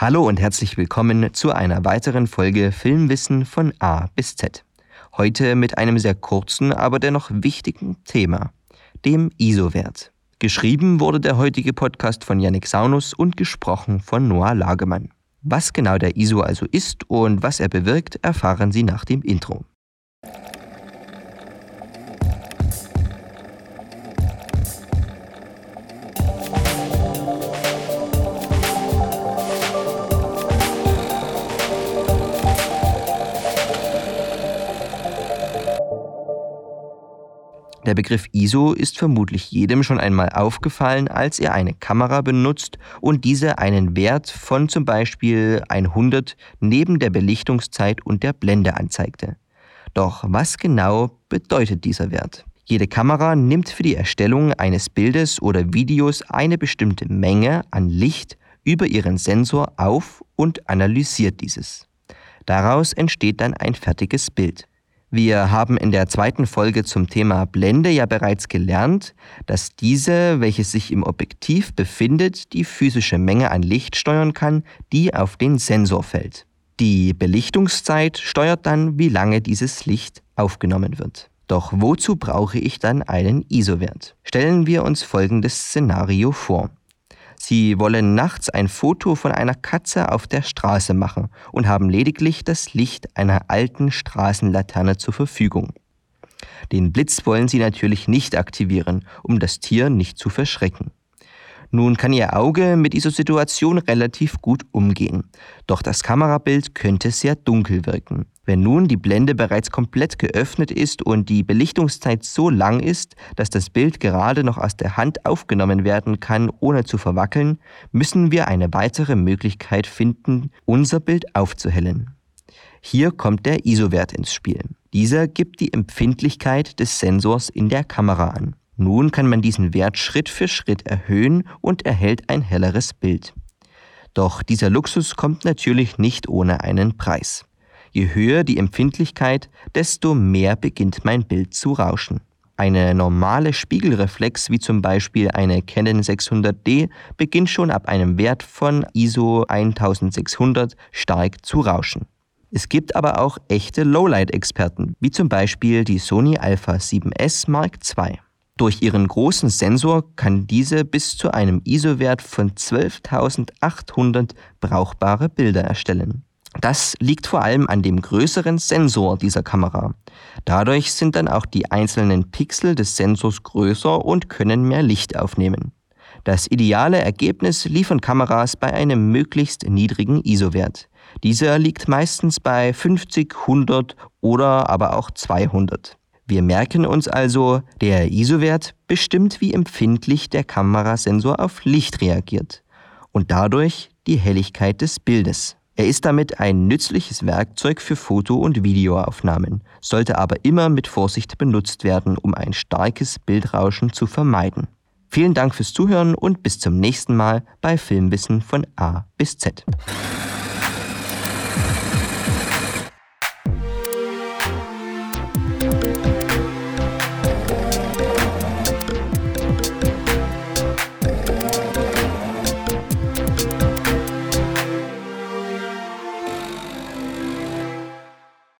Hallo und herzlich willkommen zu einer weiteren Folge Filmwissen von A bis Z. Heute mit einem sehr kurzen, aber dennoch wichtigen Thema, dem ISO-Wert. Geschrieben wurde der heutige Podcast von Yannick Saunus und gesprochen von Noah Lagemann. Was genau der ISO also ist und was er bewirkt, erfahren Sie nach dem Intro. Der Begriff ISO ist vermutlich jedem schon einmal aufgefallen, als er eine Kamera benutzt und diese einen Wert von zum Beispiel 100 neben der Belichtungszeit und der Blende anzeigte. Doch was genau bedeutet dieser Wert? Jede Kamera nimmt für die Erstellung eines Bildes oder Videos eine bestimmte Menge an Licht über ihren Sensor auf und analysiert dieses. Daraus entsteht dann ein fertiges Bild. Wir haben in der zweiten Folge zum Thema Blende ja bereits gelernt, dass diese, welches sich im Objektiv befindet, die physische Menge an Licht steuern kann, die auf den Sensor fällt. Die Belichtungszeit steuert dann, wie lange dieses Licht aufgenommen wird. Doch wozu brauche ich dann einen ISO-Wert? Stellen wir uns folgendes Szenario vor. Sie wollen nachts ein Foto von einer Katze auf der Straße machen und haben lediglich das Licht einer alten Straßenlaterne zur Verfügung. Den Blitz wollen Sie natürlich nicht aktivieren, um das Tier nicht zu verschrecken. Nun kann Ihr Auge mit dieser Situation relativ gut umgehen, doch das Kamerabild könnte sehr dunkel wirken. Wenn nun die Blende bereits komplett geöffnet ist und die Belichtungszeit so lang ist, dass das Bild gerade noch aus der Hand aufgenommen werden kann, ohne zu verwackeln, müssen wir eine weitere Möglichkeit finden, unser Bild aufzuhellen. Hier kommt der ISO-Wert ins Spiel. Dieser gibt die Empfindlichkeit des Sensors in der Kamera an. Nun kann man diesen Wert Schritt für Schritt erhöhen und erhält ein helleres Bild. Doch dieser Luxus kommt natürlich nicht ohne einen Preis. Je höher die Empfindlichkeit, desto mehr beginnt mein Bild zu rauschen. Eine normale Spiegelreflex, wie zum Beispiel eine Canon 600D, beginnt schon ab einem Wert von ISO 1600 stark zu rauschen. Es gibt aber auch echte Lowlight-Experten, wie zum Beispiel die Sony Alpha 7S Mark II. Durch ihren großen Sensor kann diese bis zu einem ISO-Wert von 12.800 brauchbare Bilder erstellen. Das liegt vor allem an dem größeren Sensor dieser Kamera. Dadurch sind dann auch die einzelnen Pixel des Sensors größer und können mehr Licht aufnehmen. Das ideale Ergebnis liefern Kameras bei einem möglichst niedrigen ISO-Wert. Dieser liegt meistens bei 50, 100 oder aber auch 200. Wir merken uns also, der ISO-Wert bestimmt, wie empfindlich der Kamerasensor auf Licht reagiert und dadurch die Helligkeit des Bildes. Er ist damit ein nützliches Werkzeug für Foto- und Videoaufnahmen, sollte aber immer mit Vorsicht benutzt werden, um ein starkes Bildrauschen zu vermeiden. Vielen Dank fürs Zuhören und bis zum nächsten Mal bei Filmwissen von A bis Z.